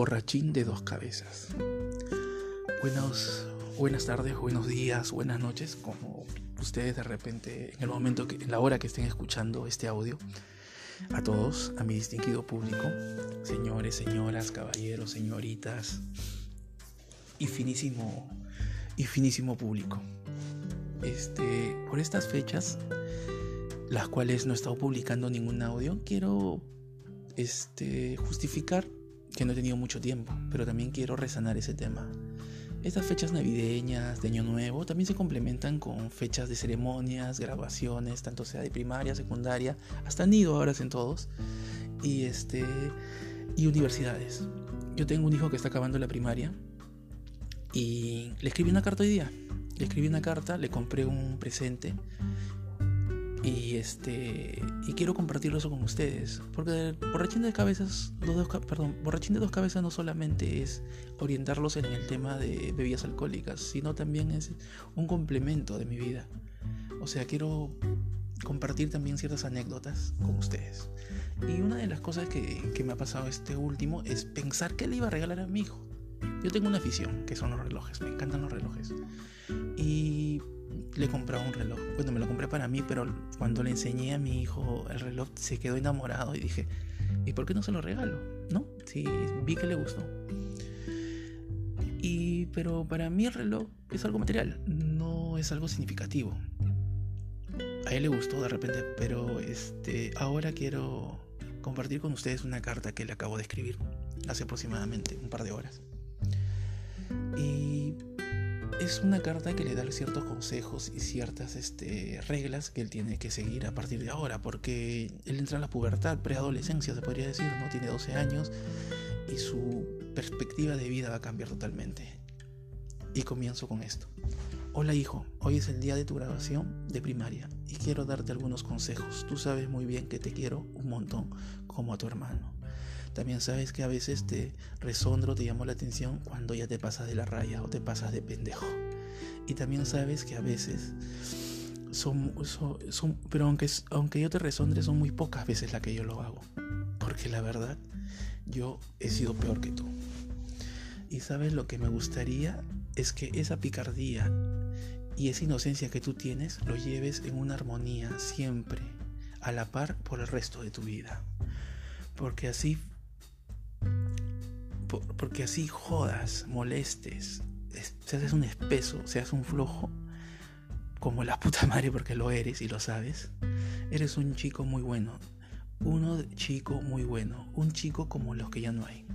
borrachín de dos cabezas. Buenos, buenas tardes, buenos días, buenas noches, como ustedes de repente, en el momento, que, en la hora que estén escuchando este audio. A todos, a mi distinguido público, señores, señoras, caballeros, señoritas y finísimo, y finísimo público. Este, por estas fechas, las cuales no he estado publicando ningún audio, quiero este, justificar que no he tenido mucho tiempo, pero también quiero resanar ese tema. Estas fechas navideñas, de Año Nuevo, también se complementan con fechas de ceremonias, grabaciones, tanto sea de primaria, secundaria, hasta nido ahora en todos, y, este, y universidades. Yo tengo un hijo que está acabando la primaria y le escribí una carta hoy día. Le escribí una carta, le compré un presente y este y quiero compartirlo eso con ustedes. Porque borrachín de cabezas, dos, perdón, borrachín de dos cabezas no solamente es orientarlos en el tema de bebidas alcohólicas, sino también es un complemento de mi vida. O sea, quiero compartir también ciertas anécdotas con ustedes. Y una de las cosas que, que me ha pasado este último es pensar que le iba a regalar a mi hijo. Yo tengo una afición, que son los relojes, me encantan los relojes. Y le compré un reloj. Bueno, me lo compré para mí, pero cuando le enseñé a mi hijo el reloj se quedó enamorado y dije, ¿y por qué no se lo regalo? ¿No? Sí, vi que le gustó. Y, pero para mí el reloj es algo material, no es algo significativo. A él le gustó de repente, pero este, ahora quiero compartir con ustedes una carta que le acabo de escribir hace aproximadamente un par de horas. Es una carta que le da ciertos consejos y ciertas este, reglas que él tiene que seguir a partir de ahora, porque él entra en la pubertad, preadolescencia se podría decir, no tiene 12 años y su perspectiva de vida va a cambiar totalmente. Y comienzo con esto. Hola hijo, hoy es el día de tu graduación de primaria y quiero darte algunos consejos. Tú sabes muy bien que te quiero un montón como a tu hermano. También sabes que a veces te resondro, te llamo la atención cuando ya te pasas de la raya o te pasas de pendejo. Y también sabes que a veces son, son, pero aunque, aunque yo te resondre, son muy pocas veces las que yo lo hago. Porque la verdad, yo he sido peor que tú. Y sabes lo que me gustaría es que esa picardía y esa inocencia que tú tienes lo lleves en una armonía siempre, a la par por el resto de tu vida. Porque así porque así jodas, molestes, seas un espeso, seas un flojo, como la puta madre porque lo eres y lo sabes, eres un chico muy bueno, uno chico muy bueno, un chico como los que ya no hay.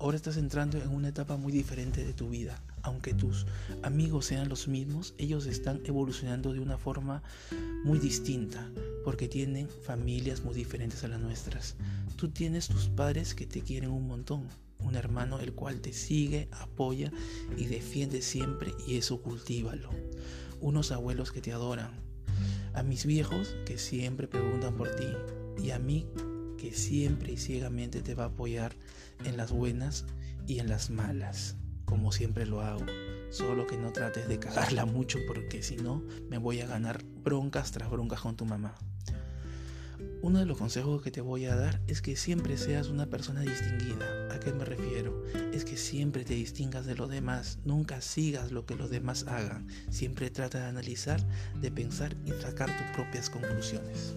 Ahora estás entrando en una etapa muy diferente de tu vida. Aunque tus amigos sean los mismos, ellos están evolucionando de una forma muy distinta, porque tienen familias muy diferentes a las nuestras. Tú tienes tus padres que te quieren un montón, un hermano el cual te sigue, apoya y defiende siempre y eso cultívalo. Unos abuelos que te adoran, a mis viejos que siempre preguntan por ti y a mí que siempre y ciegamente te va a apoyar en las buenas y en las malas, como siempre lo hago. Solo que no trates de cagarla mucho porque si no me voy a ganar broncas tras broncas con tu mamá. Uno de los consejos que te voy a dar es que siempre seas una persona distinguida. ¿A qué me refiero? Es que siempre te distingas de los demás, nunca sigas lo que los demás hagan. Siempre trata de analizar, de pensar y sacar tus propias conclusiones.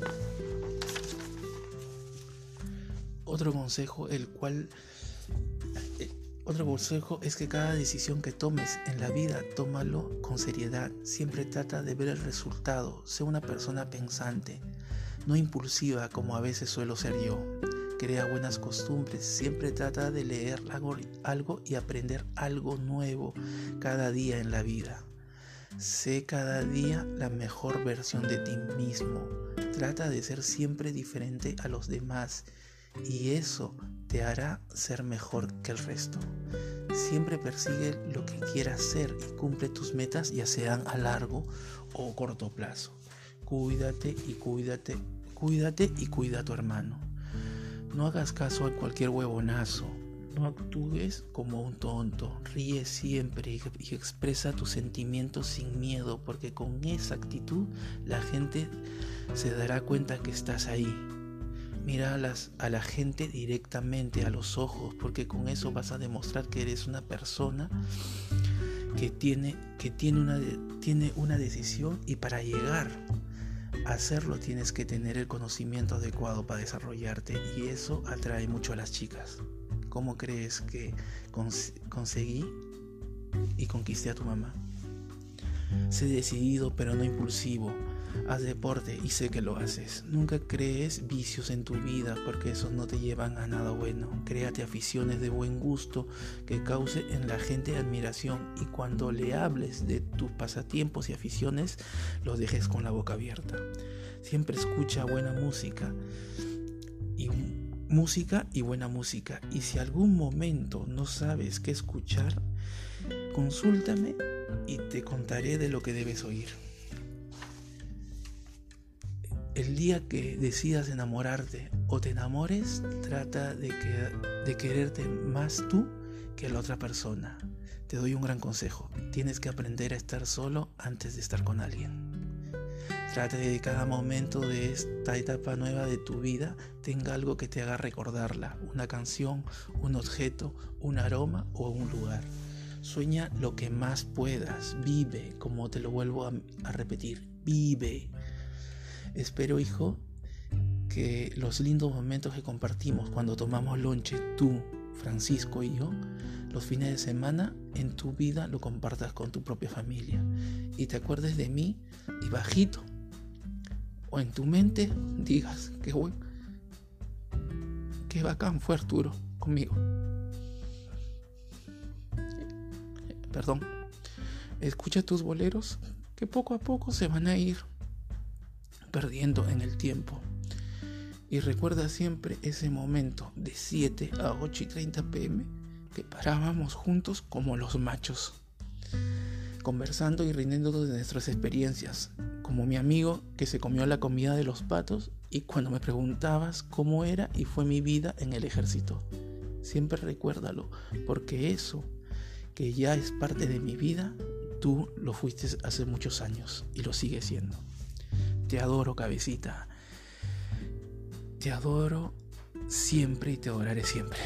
Otro consejo, el cual eh, otro consejo es que cada decisión que tomes en la vida, tómalo con seriedad. Siempre trata de ver el resultado. Sé una persona pensante no impulsiva como a veces suelo ser yo. Crea buenas costumbres, siempre trata de leer algo, y aprender algo nuevo cada día en la vida. Sé cada día la mejor versión de ti mismo. Trata de ser siempre diferente a los demás y eso te hará ser mejor que el resto. Siempre persigue lo que quieras ser y cumple tus metas ya sean a largo o corto plazo cuídate y cuídate, cuídate y cuida a tu hermano. No hagas caso a cualquier huevonazo. No actúes como un tonto. Ríe siempre y expresa tus sentimientos sin miedo, porque con esa actitud la gente se dará cuenta que estás ahí. Mira a, las, a la gente directamente a los ojos, porque con eso vas a demostrar que eres una persona que tiene, que tiene, una, tiene una decisión y para llegar hacerlo tienes que tener el conocimiento adecuado para desarrollarte y eso atrae mucho a las chicas. ¿Cómo crees que conseguí y conquisté a tu mamá? Sé decidido pero no impulsivo haz deporte y sé que lo haces. Nunca crees vicios en tu vida porque esos no te llevan a nada bueno. Créate aficiones de buen gusto que cause en la gente admiración y cuando le hables de tus pasatiempos y aficiones, los dejes con la boca abierta. Siempre escucha buena música y música y buena música. Y si algún momento no sabes qué escuchar, consúltame y te contaré de lo que debes oír el día que decidas enamorarte o te enamores, trata de, que, de quererte más tú que la otra persona. Te doy un gran consejo. Tienes que aprender a estar solo antes de estar con alguien. Trata de que cada momento de esta etapa nueva de tu vida tenga algo que te haga recordarla. Una canción, un objeto, un aroma o un lugar. Sueña lo que más puedas. Vive, como te lo vuelvo a repetir. Vive. Espero, hijo, que los lindos momentos que compartimos cuando tomamos lonche, tú, Francisco y yo, los fines de semana en tu vida lo compartas con tu propia familia y te acuerdes de mí y bajito o en tu mente digas que bueno, qué bacán fue Arturo conmigo. Perdón. Escucha tus boleros que poco a poco se van a ir perdiendo en el tiempo. Y recuerda siempre ese momento de 7 a 8 y 30 pm que parábamos juntos como los machos, conversando y rindiendo de nuestras experiencias, como mi amigo que se comió la comida de los patos y cuando me preguntabas cómo era y fue mi vida en el ejército. Siempre recuérdalo, porque eso que ya es parte de mi vida, tú lo fuiste hace muchos años y lo sigues siendo. Te adoro, cabecita. Te adoro siempre y te adoraré siempre.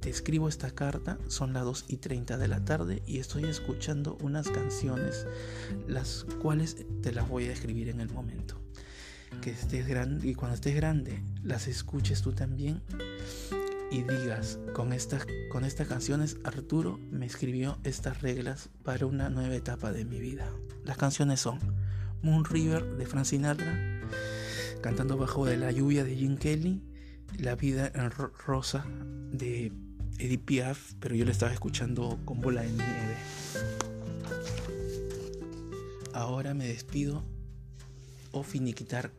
Te escribo esta carta, son las 2 y 30 de la tarde y estoy escuchando unas canciones, las cuales te las voy a escribir en el momento. Que estés grande y cuando estés grande, las escuches tú también y digas, con con estas canciones Arturo me escribió estas reglas para una nueva etapa de mi vida. Las canciones son Moon River de Frank Sinatra, cantando bajo de la lluvia de Jim Kelly, La vida en rosa de Edith Piaf, pero yo la estaba escuchando con bola de nieve. Ahora me despido o finiquitar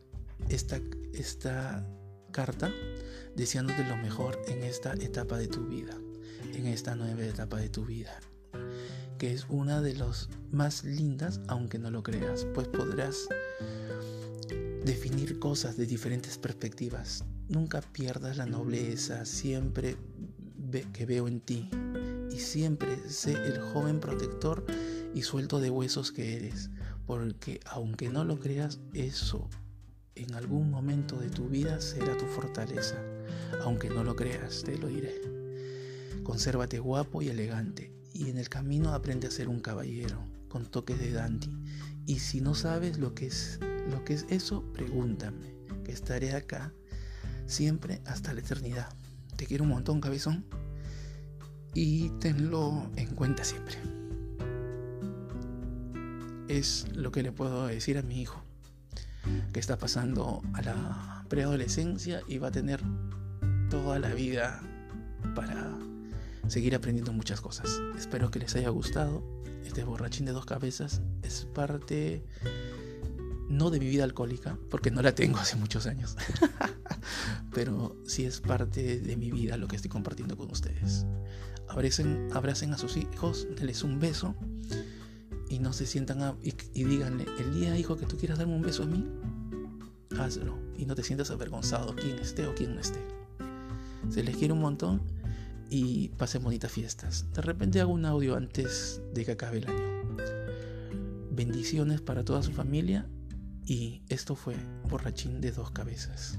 esta, esta carta deseándote lo mejor en esta etapa de tu vida, en esta nueva etapa de tu vida que es una de las más lindas, aunque no lo creas, pues podrás definir cosas de diferentes perspectivas. Nunca pierdas la nobleza, siempre que veo en ti, y siempre sé el joven protector y suelto de huesos que eres, porque aunque no lo creas, eso en algún momento de tu vida será tu fortaleza. Aunque no lo creas, te lo diré. Consérvate guapo y elegante en el camino aprende a ser un caballero con toques de dandy. Y si no sabes lo que es lo que es eso, pregúntame, que estaré acá siempre hasta la eternidad. Te quiero un montón, cabezón, y tenlo en cuenta siempre. Es lo que le puedo decir a mi hijo, que está pasando a la preadolescencia y va a tener toda la vida para seguir aprendiendo muchas cosas. Espero que les haya gustado. Este borrachín de dos cabezas es parte no de mi vida alcohólica, porque no la tengo hace muchos años, pero sí es parte de mi vida lo que estoy compartiendo con ustedes. Abracen, abracen a sus hijos, denles un beso y no se sientan y, y díganle, el día hijo que tú quieras darme un beso a mí, hazlo y no te sientas avergonzado, quien esté o quien no esté. Se les quiere un montón y pasen bonitas fiestas. De repente hago un audio antes de que acabe el año. Bendiciones para toda su familia y esto fue Borrachín de dos cabezas.